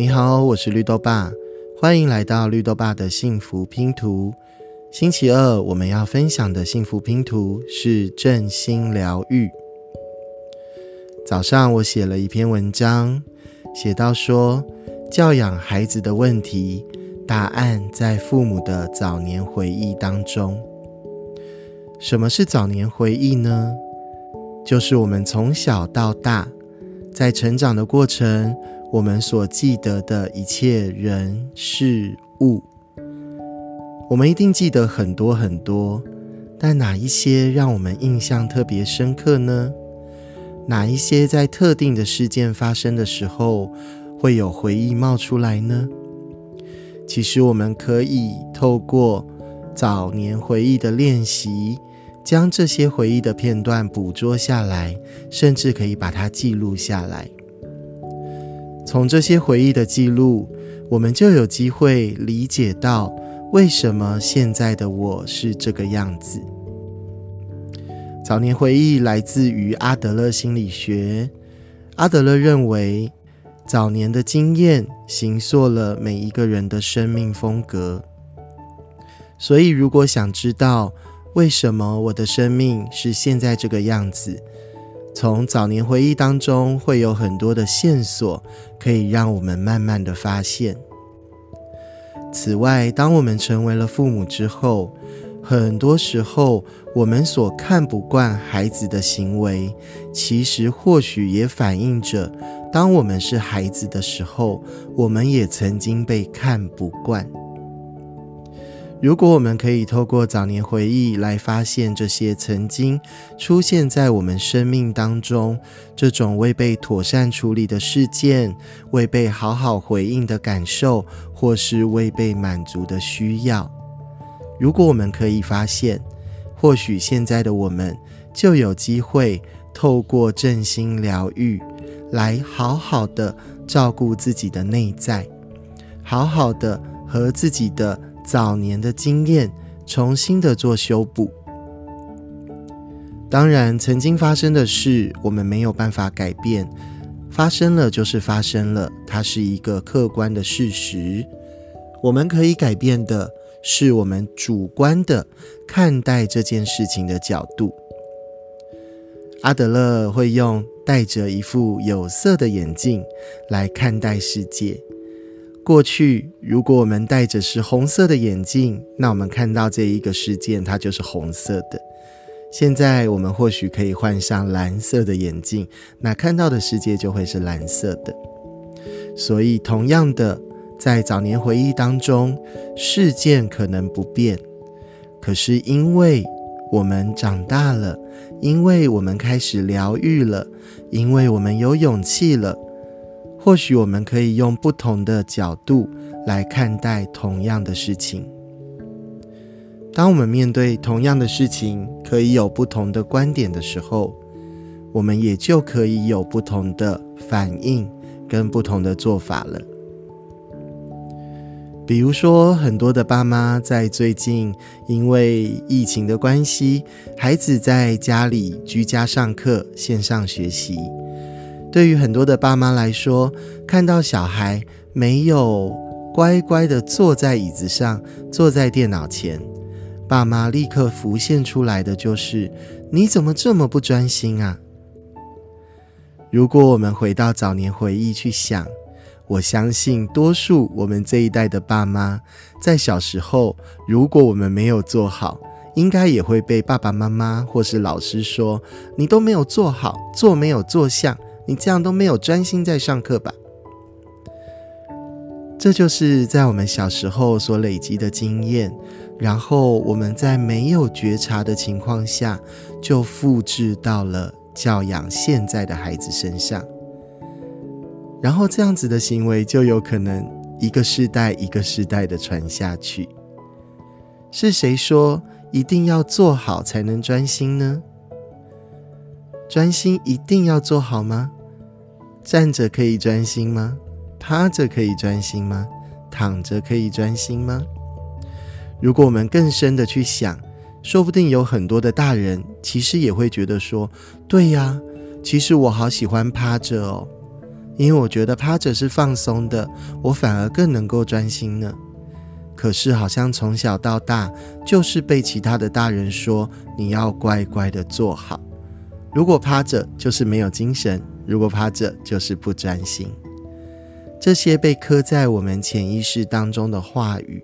你好，我是绿豆爸，欢迎来到绿豆爸的幸福拼图。星期二我们要分享的幸福拼图是振心疗愈。早上我写了一篇文章，写到说，教养孩子的问题，答案在父母的早年回忆当中。什么是早年回忆呢？就是我们从小到大，在成长的过程。我们所记得的一切人事物，我们一定记得很多很多，但哪一些让我们印象特别深刻呢？哪一些在特定的事件发生的时候会有回忆冒出来呢？其实我们可以透过早年回忆的练习，将这些回忆的片段捕捉下来，甚至可以把它记录下来。从这些回忆的记录，我们就有机会理解到为什么现在的我是这个样子。早年回忆来自于阿德勒心理学。阿德勒认为，早年的经验形塑了每一个人的生命风格。所以，如果想知道为什么我的生命是现在这个样子，从早年回忆当中，会有很多的线索，可以让我们慢慢的发现。此外，当我们成为了父母之后，很多时候我们所看不惯孩子的行为，其实或许也反映着，当我们是孩子的时候，我们也曾经被看不惯。如果我们可以透过早年回忆来发现这些曾经出现在我们生命当中这种未被妥善处理的事件、未被好好回应的感受，或是未被满足的需要，如果我们可以发现，或许现在的我们就有机会透过正心疗愈来好好的照顾自己的内在，好好的和自己的。早年的经验，重新的做修补。当然，曾经发生的事，我们没有办法改变，发生了就是发生了，它是一个客观的事实。我们可以改变的是我们主观的看待这件事情的角度。阿德勒会用戴着一副有色的眼镜来看待世界。过去，如果我们戴着是红色的眼镜，那我们看到这一个事件，它就是红色的。现在，我们或许可以换上蓝色的眼镜，那看到的世界就会是蓝色的。所以，同样的，在早年回忆当中，事件可能不变，可是因为我们长大了，因为我们开始疗愈了，因为我们有勇气了。或许我们可以用不同的角度来看待同样的事情。当我们面对同样的事情，可以有不同的观点的时候，我们也就可以有不同的反应跟不同的做法了。比如说，很多的爸妈在最近因为疫情的关系，孩子在家里居家上课、线上学习。对于很多的爸妈来说，看到小孩没有乖乖的坐在椅子上，坐在电脑前，爸妈立刻浮现出来的就是：你怎么这么不专心啊？如果我们回到早年回忆去想，我相信多数我们这一代的爸妈，在小时候，如果我们没有做好，应该也会被爸爸妈妈或是老师说：你都没有做好，做没有做像。你这样都没有专心在上课吧？这就是在我们小时候所累积的经验，然后我们在没有觉察的情况下，就复制到了教养现在的孩子身上，然后这样子的行为就有可能一个世代一个世代的传下去。是谁说一定要做好才能专心呢？专心一定要做好吗？站着可以专心吗？趴着可以专心吗？躺着可以专心吗？如果我们更深的去想，说不定有很多的大人其实也会觉得说：对呀，其实我好喜欢趴着哦，因为我觉得趴着是放松的，我反而更能够专心呢。可是好像从小到大就是被其他的大人说你要乖乖的坐好，如果趴着就是没有精神，如果趴着就是不专心。这些被刻在我们潜意识当中的话语，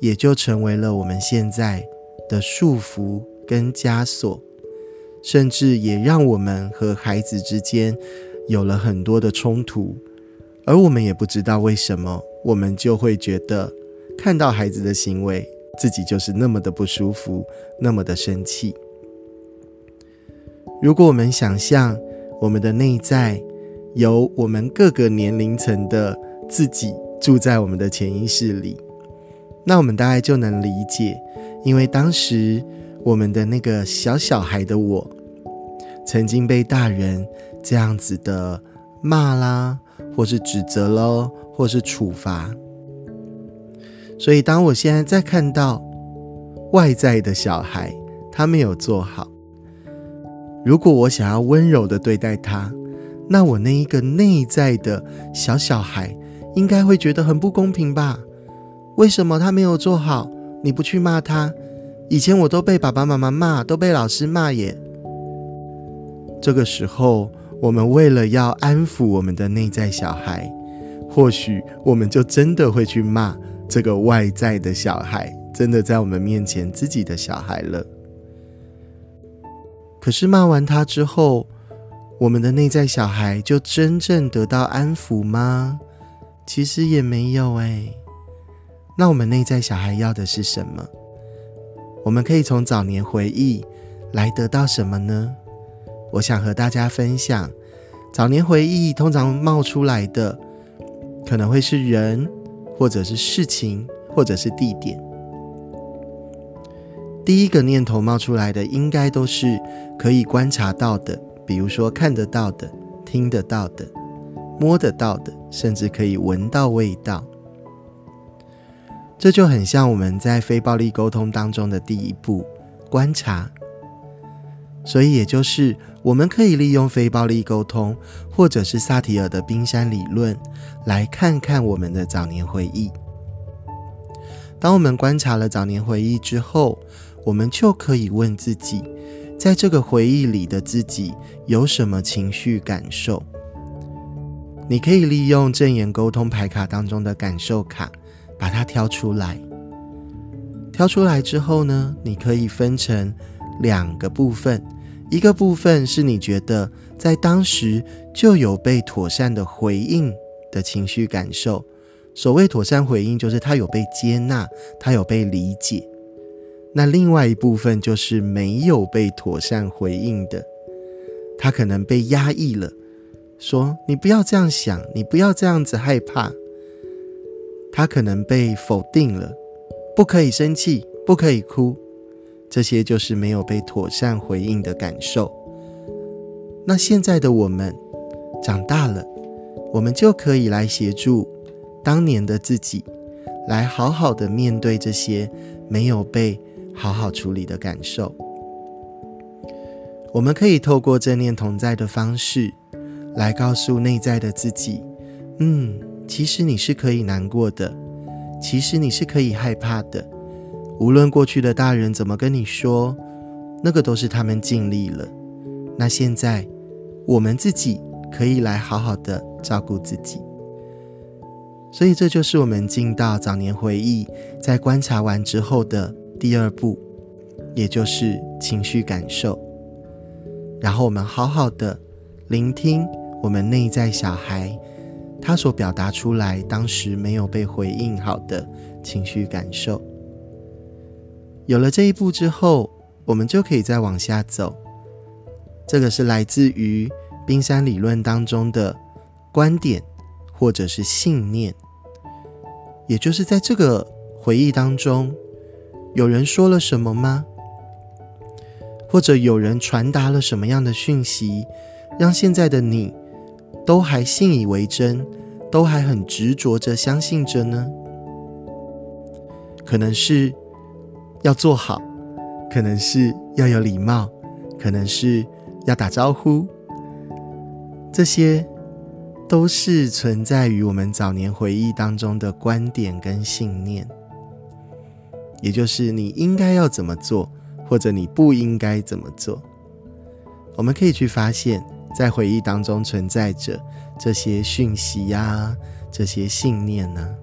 也就成为了我们现在的束缚跟枷锁，甚至也让我们和孩子之间有了很多的冲突，而我们也不知道为什么，我们就会觉得看到孩子的行为，自己就是那么的不舒服，那么的生气。如果我们想象我们的内在，有我们各个年龄层的自己住在我们的潜意识里，那我们大概就能理解，因为当时我们的那个小小孩的我，曾经被大人这样子的骂啦，或是指责喽，或是处罚。所以当我现在再看到外在的小孩，他没有做好，如果我想要温柔的对待他。那我那一个内在的小小孩，应该会觉得很不公平吧？为什么他没有做好，你不去骂他？以前我都被爸爸妈妈骂，都被老师骂耶。这个时候，我们为了要安抚我们的内在小孩，或许我们就真的会去骂这个外在的小孩，真的在我们面前自己的小孩了。可是骂完他之后，我们的内在小孩就真正得到安抚吗？其实也没有哎。那我们内在小孩要的是什么？我们可以从早年回忆来得到什么呢？我想和大家分享，早年回忆通常冒出来的，可能会是人，或者是事情，或者是地点。第一个念头冒出来的，应该都是可以观察到的。比如说看得到的、听得到的、摸得到的，甚至可以闻到味道，这就很像我们在非暴力沟通当中的第一步——观察。所以，也就是我们可以利用非暴力沟通，或者是萨提尔的冰山理论，来看看我们的早年回忆。当我们观察了早年回忆之后，我们就可以问自己。在这个回忆里的自己有什么情绪感受？你可以利用正言沟通牌卡当中的感受卡，把它挑出来。挑出来之后呢，你可以分成两个部分，一个部分是你觉得在当时就有被妥善的回应的情绪感受。所谓妥善回应，就是他有被接纳，他有被理解。那另外一部分就是没有被妥善回应的，他可能被压抑了，说你不要这样想，你不要这样子害怕。他可能被否定了，不可以生气，不可以哭，这些就是没有被妥善回应的感受。那现在的我们长大了，我们就可以来协助当年的自己，来好好的面对这些没有被。好好处理的感受，我们可以透过正念同在的方式，来告诉内在的自己：嗯，其实你是可以难过的，其实你是可以害怕的。无论过去的大人怎么跟你说，那个都是他们尽力了。那现在我们自己可以来好好的照顾自己。所以这就是我们进到早年回忆，在观察完之后的。第二步，也就是情绪感受，然后我们好好的聆听我们内在小孩他所表达出来当时没有被回应好的情绪感受。有了这一步之后，我们就可以再往下走。这个是来自于冰山理论当中的观点或者是信念，也就是在这个回忆当中。有人说了什么吗？或者有人传达了什么样的讯息，让现在的你都还信以为真，都还很执着着相信着呢？可能是要做好，可能是要有礼貌，可能是要打招呼，这些都是存在于我们早年回忆当中的观点跟信念，也就是你应该要怎么做，或者你不应该怎么做。我们可以去发现，在回忆当中存在着这些讯息呀，这些信念呢。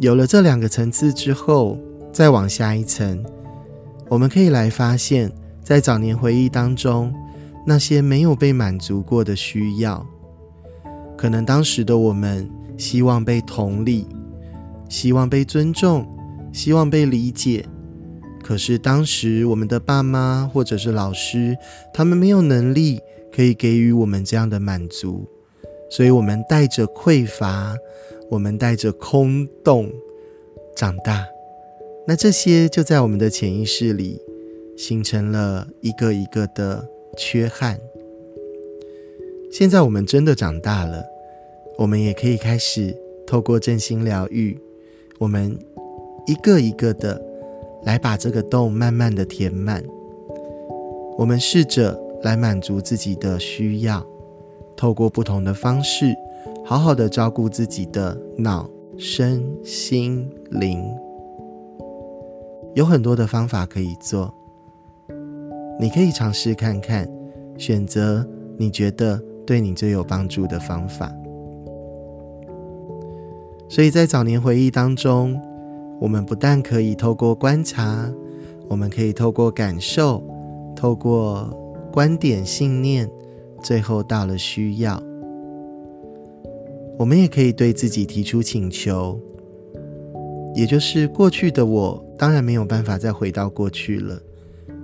有了这两个层次之后，再往下一层，我们可以来发现，在早年回忆当中，那些没有被满足过的需要，可能当时的我们希望被同理，希望被尊重，希望被理解。可是当时我们的爸妈或者是老师，他们没有能力可以给予我们这样的满足，所以我们带着匮乏，我们带着空洞长大。那这些就在我们的潜意识里形成了一个一个的缺憾。现在我们真的长大了，我们也可以开始透过正心疗愈，我们一个一个的。来把这个洞慢慢的填满。我们试着来满足自己的需要，透过不同的方式，好好的照顾自己的脑、身、心、灵。有很多的方法可以做，你可以尝试看看，选择你觉得对你最有帮助的方法。所以在早年回忆当中。我们不但可以透过观察，我们可以透过感受，透过观点、信念，最后到了需要。我们也可以对自己提出请求，也就是过去的我当然没有办法再回到过去了。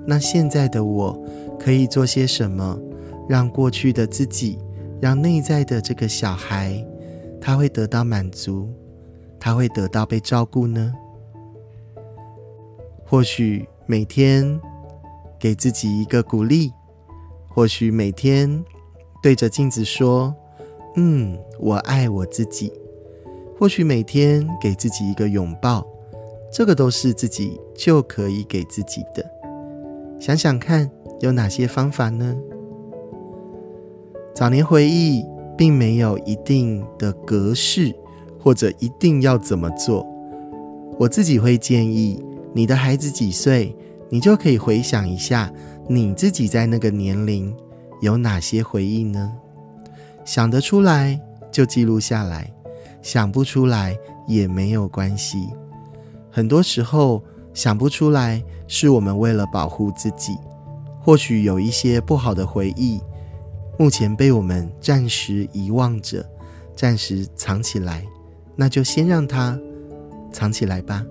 那现在的我可以做些什么，让过去的自己，让内在的这个小孩，他会得到满足，他会得到被照顾呢？或许每天给自己一个鼓励，或许每天对着镜子说：“嗯，我爱我自己。”或许每天给自己一个拥抱，这个都是自己就可以给自己的。想想看，有哪些方法呢？早年回忆并没有一定的格式，或者一定要怎么做。我自己会建议。你的孩子几岁，你就可以回想一下你自己在那个年龄有哪些回忆呢？想得出来就记录下来，想不出来也没有关系。很多时候想不出来，是我们为了保护自己。或许有一些不好的回忆，目前被我们暂时遗忘着，暂时藏起来，那就先让它藏起来吧。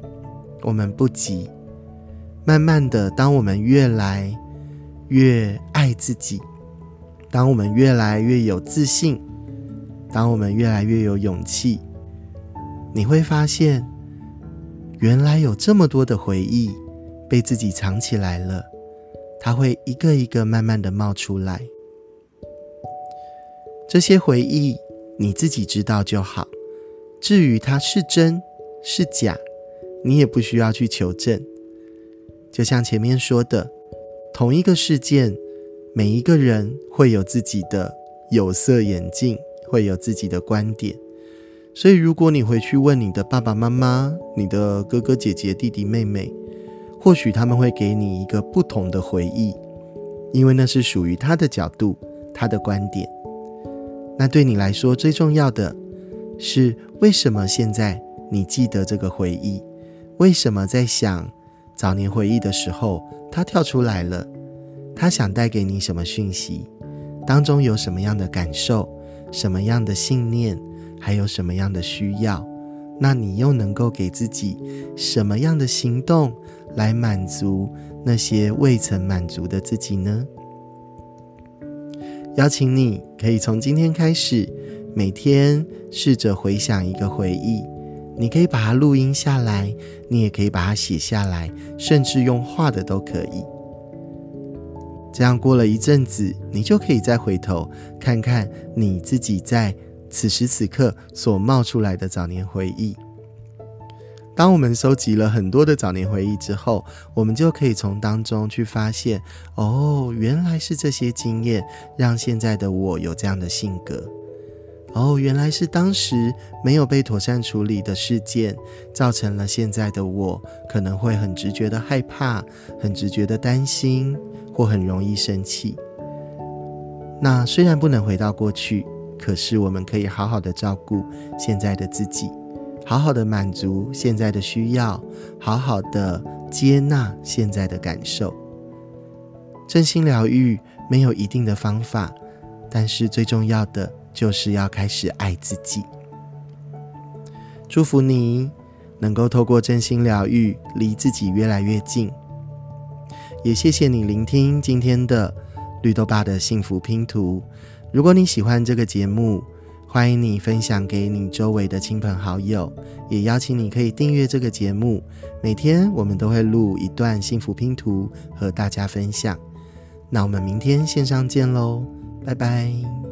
我们不急，慢慢的，当我们越来越爱自己，当我们越来越有自信，当我们越来越有勇气，你会发现，原来有这么多的回忆被自己藏起来了，它会一个一个慢慢的冒出来。这些回忆你自己知道就好，至于它是真是假。你也不需要去求证，就像前面说的，同一个事件，每一个人会有自己的有色眼镜，会有自己的观点。所以，如果你回去问你的爸爸妈妈、你的哥哥姐姐、弟弟妹妹，或许他们会给你一个不同的回忆，因为那是属于他的角度、他的观点。那对你来说，最重要的是为什么现在你记得这个回忆？为什么在想早年回忆的时候，他跳出来了？他想带给你什么讯息？当中有什么样的感受？什么样的信念？还有什么样的需要？那你又能够给自己什么样的行动来满足那些未曾满足的自己呢？邀请你可以从今天开始，每天试着回想一个回忆。你可以把它录音下来，你也可以把它写下来，甚至用画的都可以。这样过了一阵子，你就可以再回头看看你自己在此时此刻所冒出来的早年回忆。当我们收集了很多的早年回忆之后，我们就可以从当中去发现，哦，原来是这些经验让现在的我有这样的性格。哦，原来是当时没有被妥善处理的事件，造成了现在的我可能会很直觉的害怕，很直觉的担心，或很容易生气。那虽然不能回到过去，可是我们可以好好的照顾现在的自己，好好的满足现在的需要，好好的接纳现在的感受。真心疗愈没有一定的方法，但是最重要的。就是要开始爱自己。祝福你能够透过真心疗愈，离自己越来越近。也谢谢你聆听今天的绿豆爸的幸福拼图。如果你喜欢这个节目，欢迎你分享给你周围的亲朋好友，也邀请你可以订阅这个节目。每天我们都会录一段幸福拼图和大家分享。那我们明天线上见喽，拜拜。